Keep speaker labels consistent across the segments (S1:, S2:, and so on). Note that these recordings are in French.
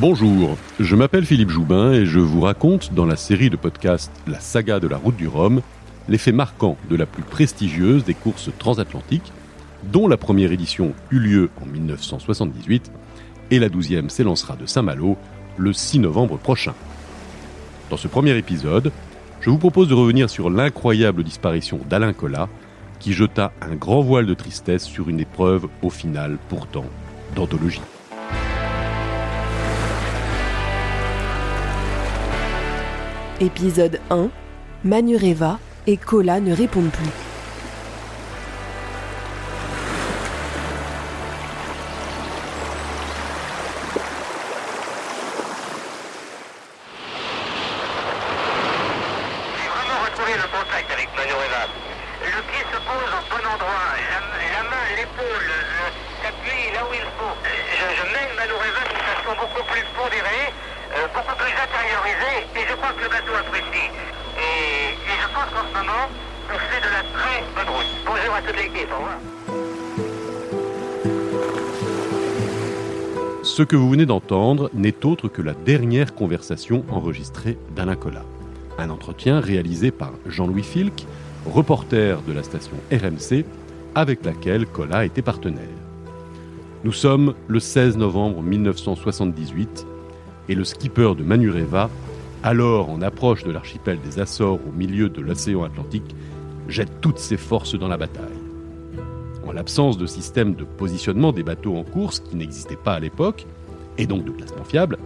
S1: Bonjour, je m'appelle Philippe Joubin et je vous raconte dans la série de podcasts La saga de la route du Rhum les faits marquants de la plus prestigieuse des courses transatlantiques, dont la première édition eut lieu en 1978 et la douzième s'élancera de Saint-Malo le 6 novembre prochain. Dans ce premier épisode, je vous propose de revenir sur l'incroyable disparition d'Alain Collat, qui jeta un grand voile de tristesse sur une épreuve au final pourtant d'anthologie.
S2: Épisode 1 Manureva et Cola ne répondent plus.
S3: Ce
S1: que vous venez d'entendre n'est autre que la dernière conversation enregistrée d'Alain Collat. Un entretien réalisé par Jean-Louis Filck, reporter de la station RMC, avec laquelle Collat était partenaire. Nous sommes le 16 novembre 1978 et le skipper de Manureva, alors en approche de l'archipel des Açores au milieu de l'océan Atlantique, jette toutes ses forces dans la bataille. En l'absence de système de positionnement des bateaux en course qui n'existait pas à l'époque, et donc de classement fiable,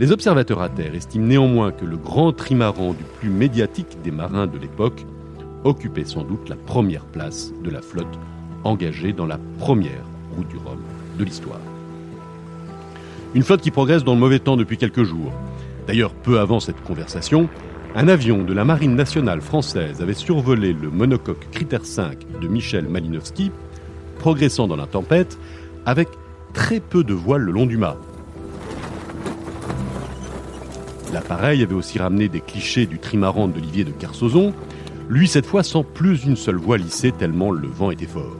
S1: les observateurs à terre estiment néanmoins que le grand trimaran du plus médiatique des marins de l'époque occupait sans doute la première place de la flotte engagée dans la première route du Rhum de l'histoire. Une flotte qui progresse dans le mauvais temps depuis quelques jours. D'ailleurs, peu avant cette conversation, un avion de la Marine nationale française avait survolé le monocoque Critère 5 de Michel Malinowski, progressant dans la tempête avec très peu de voile le long du mât. L'appareil avait aussi ramené des clichés du trimaran d'Olivier de Carsozon, lui cette fois sans plus une seule voile lissée tellement le vent était fort.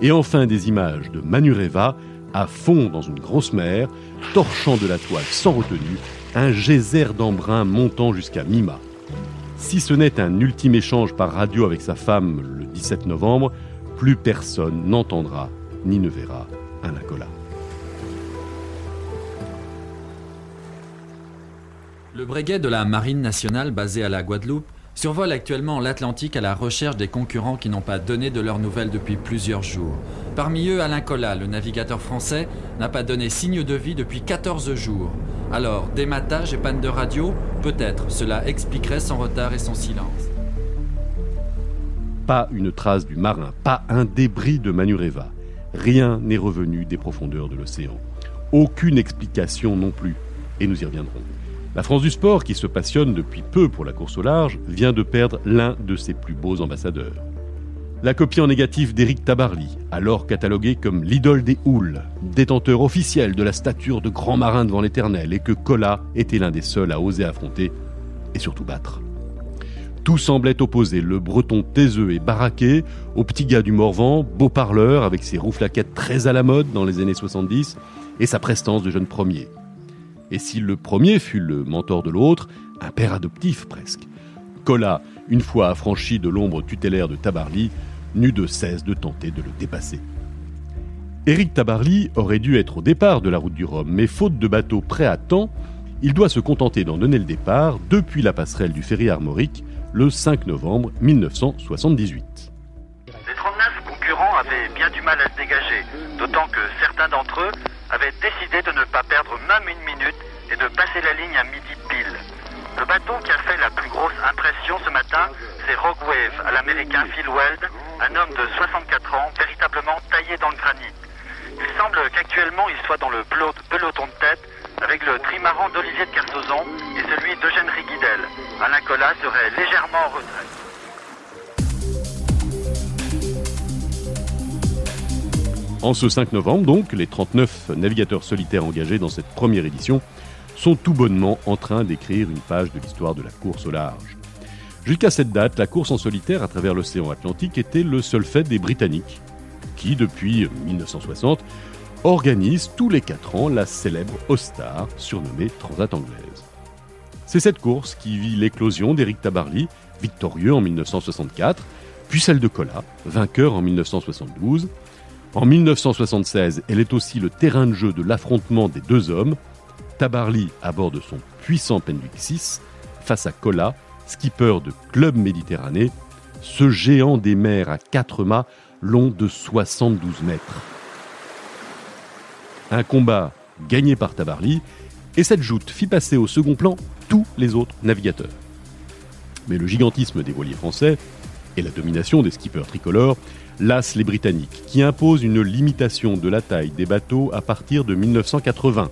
S1: Et enfin des images de Manureva à fond dans une grosse mer, torchant de la toile sans retenue, un geyser d'embrun montant jusqu'à mi-mât. Si ce n'est un ultime échange par radio avec sa femme le 17 novembre, plus personne n'entendra ni ne verra un.
S4: Le breguet de la Marine nationale basé à la Guadeloupe survole actuellement l'Atlantique à la recherche des concurrents qui n'ont pas donné de leurs nouvelles depuis plusieurs jours. Parmi eux, Alain Collat, le navigateur français, n'a pas donné signe de vie depuis 14 jours. Alors, dématage et panne de radio Peut-être, cela expliquerait son retard et son silence.
S1: Pas une trace du marin, pas un débris de Manureva. Rien n'est revenu des profondeurs de l'océan. Aucune explication non plus. Et nous y reviendrons. La France du sport, qui se passionne depuis peu pour la course au large, vient de perdre l'un de ses plus beaux ambassadeurs. La copie en négatif d'Éric Tabarly, alors catalogué comme l'idole des houles, détenteur officiel de la stature de grand marin devant l'éternel, et que Collat était l'un des seuls à oser affronter et surtout battre. Tout semblait opposer le breton taiseux et baraqué au petit gars du Morvan, beau parleur avec ses rouflaquettes très à la mode dans les années 70 et sa prestance de jeune premier. Et si le premier fut le mentor de l'autre, un père adoptif presque, Collat, une fois affranchi de l'ombre tutélaire de Tabarly, n'eut de cesse de tenter de le dépasser. Éric Tabarly aurait dû être au départ de la route du Rhum, mais faute de bateau prêt à temps, il doit se contenter d'en donner le départ depuis la passerelle du ferry armorique le 5 novembre 1978.
S5: Les 39 concurrents avaient bien du mal à se dégager, d'autant que certains d'entre eux avaient décidé de ne pas perdre même une minute et de passer la ligne à midi pile. Le bateau qui a fait la plus grosse impression ce matin, c'est Rogue Wave à l'américain Phil Weld, un homme de 64 ans, véritablement taillé dans le granit. Il semble qu'actuellement il soit dans le pelot- peloton de tête avec le trimaran d'Olivier de Kersauzon et celui d'Eugène Riguidel. Alain Collat serait légèrement en retrait.
S1: En ce 5 novembre, donc, les 39 navigateurs solitaires engagés dans cette première édition sont tout bonnement en train d'écrire une page de l'histoire de la course au large. Jusqu'à cette date, la course en solitaire à travers l'océan Atlantique était le seul fait des Britanniques, qui, depuis 1960, organise tous les 4 ans la célèbre Ostar, surnommée Transat anglaise. C'est cette course qui vit l'éclosion d'Éric Tabarly, victorieux en 1964, puis celle de Colas, vainqueur en 1972. En 1976, elle est aussi le terrain de jeu de l'affrontement des deux hommes, Tabarly à bord de son puissant Penwick 6 face à Colas, skipper de Club Méditerranée, ce géant des mers à quatre mâts long de 72 mètres. Un combat gagné par Tabarly, et cette joute fit passer au second plan tous les autres navigateurs. Mais le gigantisme des voiliers français et la domination des skippers tricolores lassent les Britanniques, qui imposent une limitation de la taille des bateaux à partir de 1980.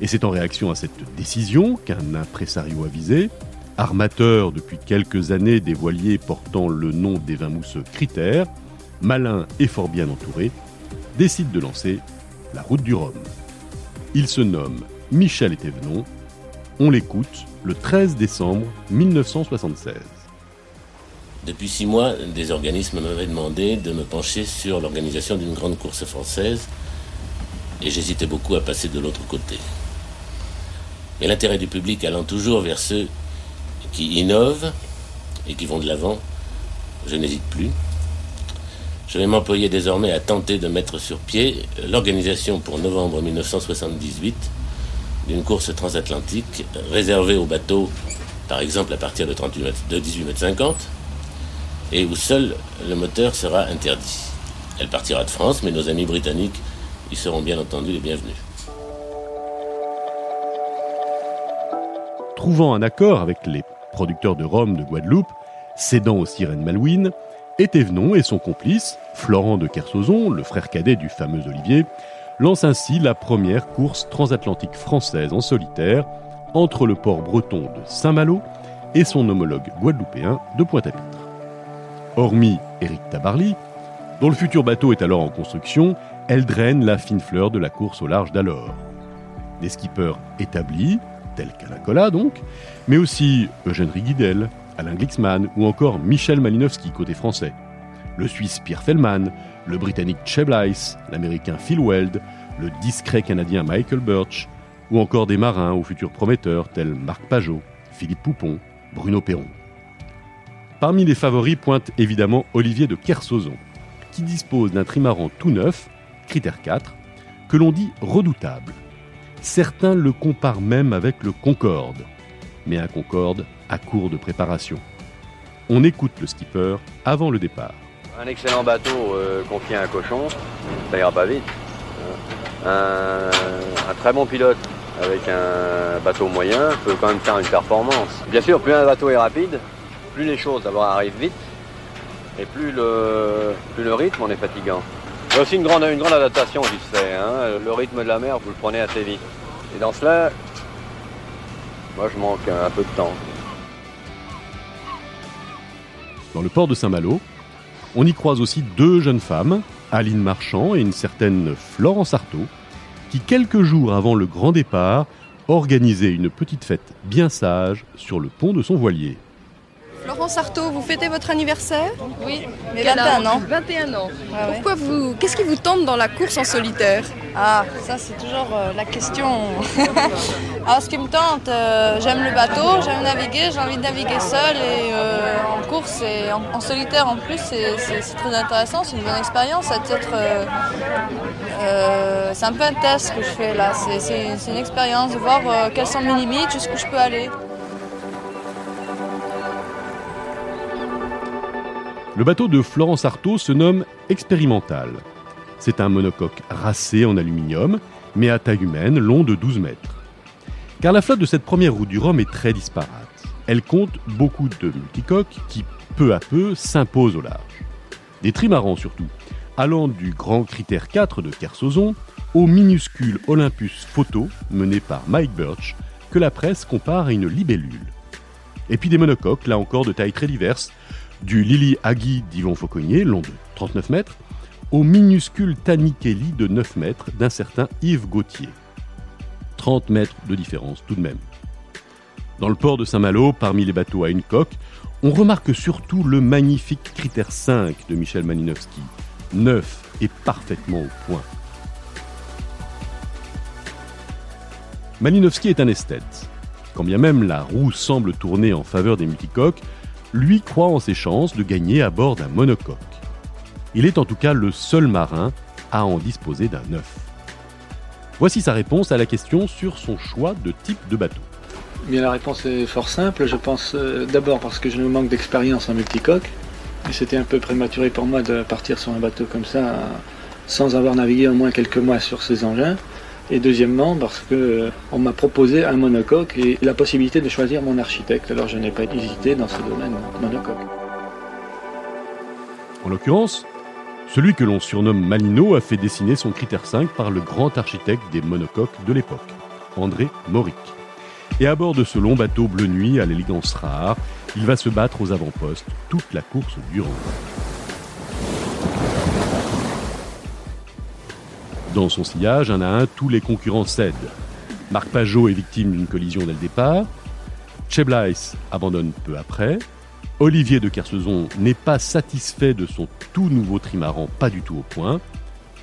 S1: Et c'est en réaction à cette décision qu'un impresario avisé, armateur depuis quelques années des voiliers portant le nom des vins mousseux Critères, malin et fort bien entouré, décide de lancer la route du Rhum. Il se nomme Michel Etévenon. On l'écoute le 13 décembre 1976.
S6: Depuis six mois, des organismes m'avaient demandé de me pencher sur l'organisation d'une grande course française et j'hésitais beaucoup à passer de l'autre côté. Mais l'intérêt du public allant toujours vers ceux qui innovent et qui vont de l'avant, je n'hésite plus. Je vais m'employer désormais à tenter de mettre sur pied l'organisation pour novembre 1978 d'une course transatlantique réservée aux bateaux, par exemple à partir de, 38 mètres, de 18 mètres 50, et où seul le moteur sera interdit. Elle partira de France, mais nos amis britanniques y seront bien entendu les bienvenus.
S1: Trouvant un accord avec les producteurs de rhum de Guadeloupe, cédant aux sirènes Malouines, Étévenon et son complice, Florent de Kersozon, le frère cadet du fameux Olivier, lancent ainsi la première course transatlantique française en solitaire entre le port breton de Saint-Malo et son homologue guadeloupéen de Pointe-à-Pitre. Hormis Éric Tabarly, dont le futur bateau est alors en construction, elle draine la fine fleur de la course au large d'alors. Des skippers établis, tels qu'Alain donc, mais aussi Eugène Riguidel, Alain Glixman ou encore Michel Malinowski côté français. Le Suisse Pierre Fellman, le Britannique Cheb l'Américain Phil Weld, le discret Canadien Michael Birch, ou encore des marins aux futurs prometteurs tels Marc Pajot, Philippe Poupon, Bruno Perron. Parmi les favoris pointe évidemment Olivier de Kersozon, qui dispose d'un trimaran tout neuf, critère 4, que l'on dit redoutable. Certains le comparent même avec le Concorde, mais un Concorde à court de préparation. On écoute le skipper avant le départ.
S7: Un excellent bateau euh, confié à un cochon, ça ira pas vite. Un, très bon pilote avec un bateau moyen peut quand même faire une performance. Bien sûr, plus un bateau est rapide, plus les choses arrivent vite et plus le, rythme en est fatigant. A aussi une grande, adaptation se fait. Hein. Le rythme de la mer, vous le prenez assez vite. Et dans cela, moi je manque un peu de temps.
S1: Dans le port de Saint-Malo, on y croise aussi deux jeunes femmes, Aline Marchand et une certaine Florence Artaud, qui quelques jours avant le grand départ organisaient une petite fête bien sage sur le pont de son voilier.
S8: Florence Artaud, vous fêtez votre anniversaire
S9: Oui,
S8: mais 21 ans.
S9: 21 ans.
S8: Ah ouais. Pourquoi vous Qu'est-ce qui vous tente dans la course en solitaire?
S9: Ah, ça c'est toujours euh, la question. Alors ce qui me tente, euh, j'aime le bateau, j'aime naviguer, j'ai envie de naviguer seul et euh, en course et en, en solitaire en plus, c'est très intéressant, c'est une bonne expérience. C'est un peu un test que je fais là, c'est une expérience de voir quelles sont mes limites, jusqu'où je peux aller.
S1: Le bateau de Florence Artaud se nomme Expérimental. C'est un monocoque racé en aluminium, mais à taille humaine, long de 12 mètres. Car la flotte de cette première route du Rhum est très disparate. Elle compte beaucoup de multicoques qui, peu à peu, s'imposent au large. Des trimarans surtout, allant du grand critère 4 de Kersozon au minuscule Olympus Photo mené par Mike Birch, que la presse compare à une libellule. Et puis des monocoques, là encore de taille très diverses, du Lily Agui d'Yvon Fauconnier, long de 39 mètres, au minuscule Tani Kelly de 9 mètres d'un certain Yves Gauthier. 30 mètres de différence tout de même. Dans le port de Saint-Malo, parmi les bateaux à une coque, on remarque surtout le magnifique critère 5 de Michel Maninowski, neuf et parfaitement au point. Malinowski est un esthète. Quand bien même la roue semble tourner en faveur des multicoques, lui croit en ses chances de gagner à bord d'un monocoque. Il est en tout cas le seul marin à en disposer d'un neuf. Voici sa réponse à la question sur son choix de type de bateau.
S10: Bien, la réponse est fort simple. Je pense euh, d'abord parce que je manque d'expérience en multicoque. Et c'était un peu prématuré pour moi de partir sur un bateau comme ça sans avoir navigué au moins quelques mois sur ces engins. Et deuxièmement, parce que euh, on m'a proposé un monocoque et la possibilité de choisir mon architecte. Alors je n'ai pas hésité dans ce domaine monocoque.
S1: En l'occurrence, celui que l'on surnomme Malino a fait dessiner son critère 5 par le grand architecte des monocoques de l'époque, André Mauric. Et à bord de ce long bateau bleu nuit à l'élégance rare, il va se battre aux avant-postes toute la course durant. Dans son sillage, un à un, tous les concurrents cèdent. Marc Pajot est victime d'une collision dès le départ. Cheblice abandonne peu après. Olivier de Kersauzon n'est pas satisfait de son tout nouveau trimaran, pas du tout au point.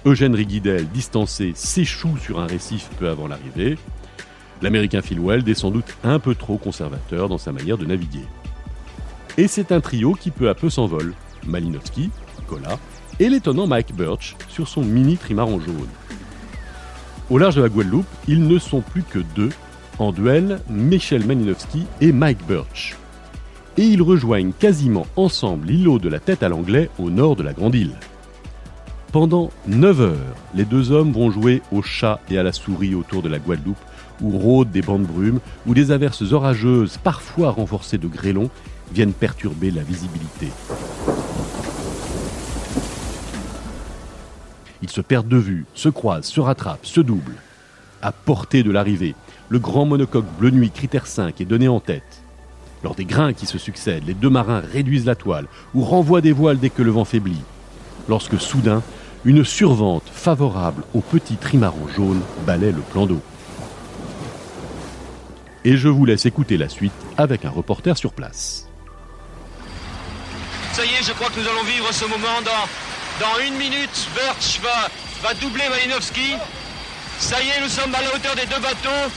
S1: Eugène Riguidel, distancé, s'échoue sur un récif peu avant l'arrivée. L'américain Phil Weld est sans doute un peu trop conservateur dans sa manière de naviguer. Et c'est un trio qui peu à peu s'envole. Malinowski, Cola et l'étonnant Mike Birch sur son mini trimaran jaune. Au large de la Guadeloupe, ils ne sont plus que deux en duel, Michel Malinowski et Mike Birch. Et ils rejoignent quasiment ensemble l'îlot de la tête à l'anglais au nord de la Grande Île. Pendant 9 heures, les deux hommes vont jouer au chat et à la souris autour de la Guadeloupe, où rôdent des bancs de brume, où des averses orageuses, parfois renforcées de grêlons, viennent perturber la visibilité. Ils se perdent de vue, se croisent, se rattrapent, se doublent. À portée de l'arrivée, le grand monocoque bleu nuit critère 5 est donné en tête. Lors des grains qui se succèdent, les deux marins réduisent la toile ou renvoient des voiles dès que le vent faiblit. Lorsque soudain, une survente favorable au petit trimaran jaune balaie le plan d'eau. Et je vous laisse écouter la suite avec un reporter sur place.
S11: Ça y est, je crois que nous allons vivre ce moment dans dans une minute, Birch va, va doubler Malinowski. Ça y est, nous sommes à la hauteur des deux bateaux.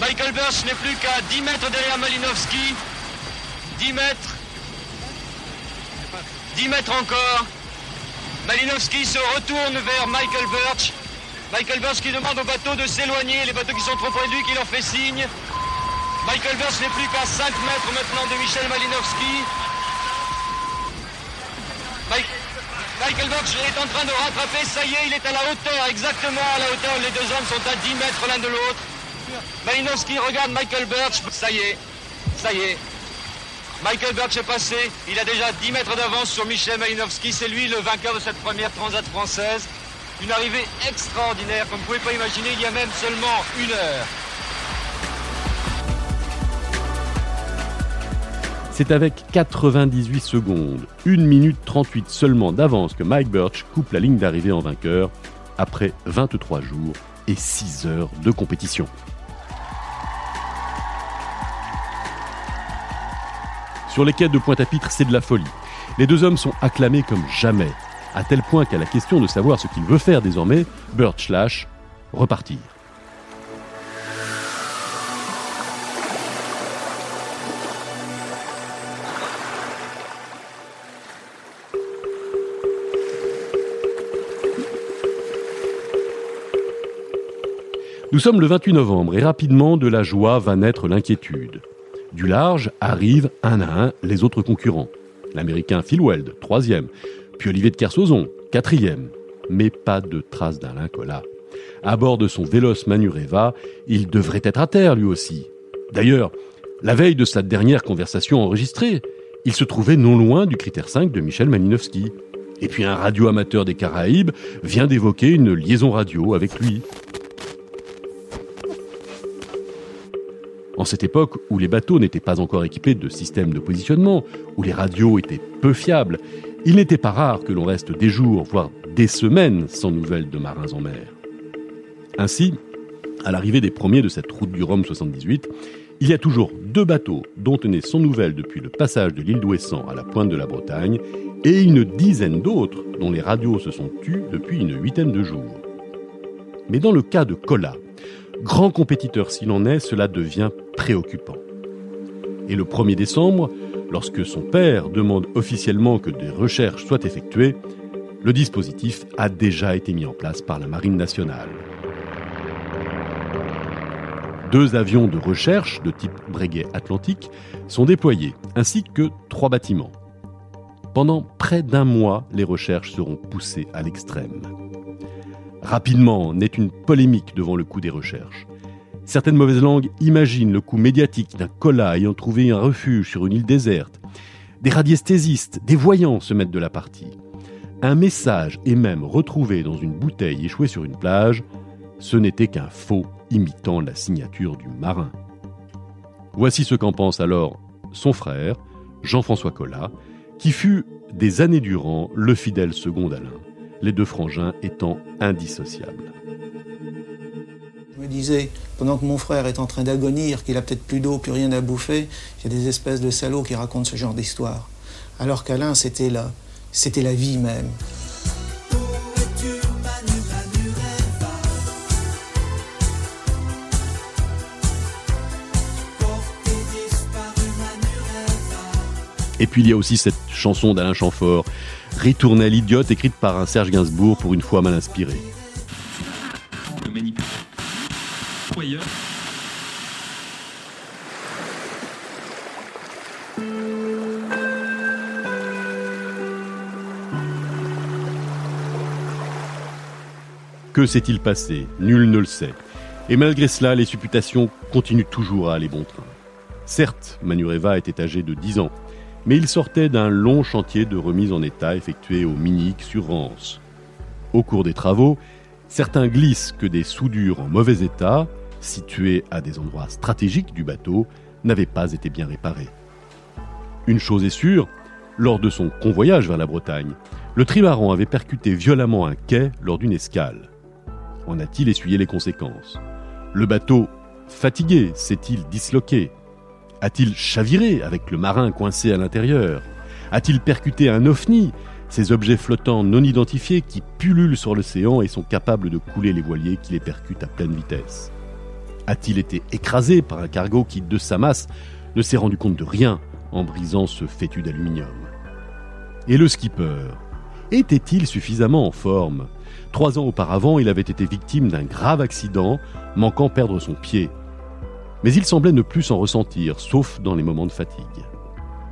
S11: Michael Birch n'est plus qu'à 10 mètres derrière Malinowski. 10 mètres. 10 mètres encore. Malinowski se retourne vers Michael Birch. Michael Birch qui demande au bateau de s'éloigner. Les bateaux qui sont trop près de lui qui leur fait signe. Michael Birch n'est plus qu'à 5 mètres maintenant de Michel Malinowski. Michael Birch est en train de rattraper, ça y est, il est à la hauteur, exactement à la hauteur. Les deux hommes sont à 10 mètres l'un de l'autre. Malinowski regarde Michael Birch, ça y est, ça y est. Michael Birch est passé, il a déjà 10 mètres d'avance sur Michel Malinowski, c'est lui le vainqueur de cette première transat française. Une arrivée extraordinaire, comme vous ne pouvez pas imaginer, il y a même seulement une heure.
S1: C'est avec 98 secondes, 1 minute 38 seulement d'avance que Mike Birch coupe la ligne d'arrivée en vainqueur après 23 jours et 6 heures de compétition. Sur les quais de Pointe-à-Pitre, c'est de la folie. Les deux hommes sont acclamés comme jamais, à tel point qu'à la question de savoir ce qu'il veut faire désormais, Birch lâche repartir. Nous sommes le 28 novembre et rapidement de la joie va naître l'inquiétude. Du large arrivent un à un les autres concurrents. L'américain Phil Weld, troisième, puis Olivier de Kersauzon, quatrième. Mais pas de trace d'Alain Collat. À bord de son Vélos Manureva, il devrait être à terre lui aussi. D'ailleurs, la veille de sa dernière conversation enregistrée, il se trouvait non loin du critère 5 de Michel Malinowski. Et puis un radio amateur des Caraïbes vient d'évoquer une liaison radio avec lui. En cette époque où les bateaux n'étaient pas encore équipés de systèmes de positionnement, où les radios étaient peu fiables, il n'était pas rare que l'on reste des jours, voire des semaines sans nouvelles de marins en mer. Ainsi, à l'arrivée des premiers de cette route du Rhum 78, il y a toujours deux bateaux dont on est sans nouvelles depuis le passage de l'île d'Ouessant à la pointe de la Bretagne, et une dizaine d'autres dont les radios se sont tues depuis une huitaine de jours. Mais dans le cas de Cola, Grand compétiteur s'il en est, cela devient préoccupant. Et le 1er décembre, lorsque son père demande officiellement que des recherches soient effectuées, le dispositif a déjà été mis en place par la Marine nationale. Deux avions de recherche de type Breguet Atlantique sont déployés, ainsi que trois bâtiments. Pendant près d'un mois, les recherches seront poussées à l'extrême. Rapidement naît une polémique devant le coût des recherches. Certaines mauvaises langues imaginent le coût médiatique d'un cola ayant trouvé un refuge sur une île déserte. Des radiesthésistes, des voyants se mettent de la partie. Un message est même retrouvé dans une bouteille échouée sur une plage. Ce n'était qu'un faux imitant la signature du marin. Voici ce qu'en pense alors son frère, Jean-François Collat, qui fut des années durant le fidèle second d'Alain, les deux frangins étant indissociables.
S12: Je me disais, pendant que mon frère est en train d'agonir, qu'il a peut-être plus d'eau, plus rien à bouffer, il y a des espèces de salauds qui racontent ce genre d'histoire. Alors qu'Alain, c'était la, c'était la vie même.
S1: Et puis il y a aussi cette chanson d'Alain Chamfort, Ritournelle idiote, écrite par un Serge Gainsbourg pour une fois mal inspiré. Que s'est-il passé? Nul ne le sait. Et malgré cela, les supputations continuent toujours à aller bon train. Certes, Manureva était âgé de 10 ans, mais il sortait d'un long chantier de remise en état effectué au Minique sur Rance. Au cours des travaux, certains glissent que des soudures en mauvais état, situées à des endroits stratégiques du bateau, n'avaient pas été bien réparées. Une chose est sûre, lors de son convoyage vers la Bretagne, le trimaran avait percuté violemment un quai lors d'une escale. En a-t-il essuyé les conséquences? Le bateau, fatigué, s'est-il disloqué? A-t-il chaviré avec le marin coincé à l'intérieur? A-t-il percuté un ovni, ces objets flottants non identifiés qui pullulent sur l'océan et sont capables de couler les voiliers qui les percutent à pleine vitesse? A-t-il été écrasé par un cargo qui, de sa masse, ne s'est rendu compte de rien en brisant ce fétu d'aluminium? Et le skipper? Était-il suffisamment en forme? Trois ans auparavant, il avait été victime d'un grave accident, manquant perdre son pied. Mais il semblait ne plus s'en ressentir, sauf dans les moments de fatigue.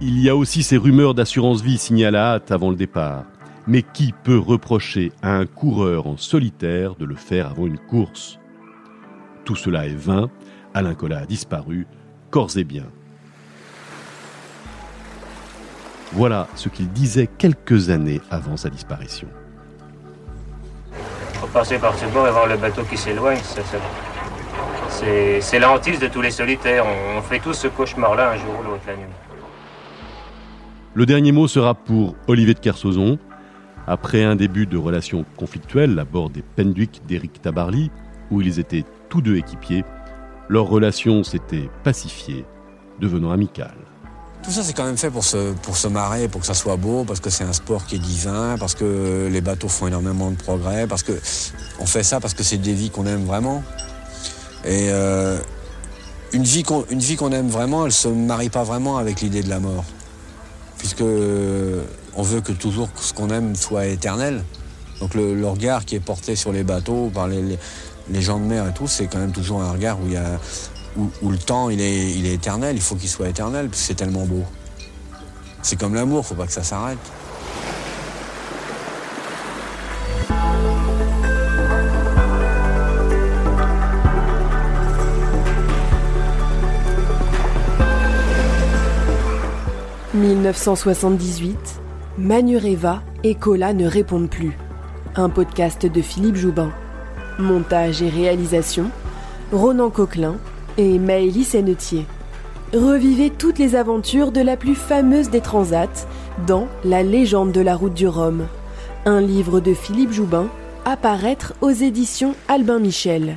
S1: Il y a aussi ces rumeurs d'assurance vie signées à hâte avant le départ. Mais qui peut reprocher à un coureur en solitaire de le faire avant une course? Tout cela est vain, Alain Collat a disparu, corps et biens. Voilà ce qu'il disait quelques années avant sa disparition
S13: passer par ce bord et voir le bateau qui s'éloigne, c'est la hantise de tous les solitaires. On, fait tous ce cauchemar-là un jour ou l'autre la nuit.
S1: Le dernier mot sera pour Olivier de Kersauzon. Après un début de relation conflictuelle à bord des Penduic d'Éric Tabarly, où ils étaient tous deux équipiers, leur relation s'était pacifiée, devenant amicale.
S12: Tout ça, c'est quand même fait pour se, pour se marrer, pour que ça soit beau, parce que c'est un sport qui est divin, parce que les bateaux font énormément de progrès, parce que on fait ça parce que c'est des vies qu'on aime vraiment. Et euh, une vie qu'on aime vraiment, elle se marie pas vraiment avec l'idée de la mort, puisque on veut que toujours ce qu'on aime soit éternel. Donc le, regard qui est porté sur les bateaux par les gens de mer et tout, c'est quand même toujours un regard où y a où, le temps il est, il est éternel, il faut qu'il soit éternel, parce que c'est tellement beau. C'est comme l'amour, faut pas que ça s'arrête.
S2: « 1978, Manureva et Cola ne répondent plus. Un podcast de Philippe Joubin. Montage et réalisation, Ronan Coquelin et Maëlys Sennetier. Revivez toutes les aventures de la plus fameuse des transats dans La légende de la route du Rhum, un livre de Philippe Joubin, à paraître aux éditions Albin Michel.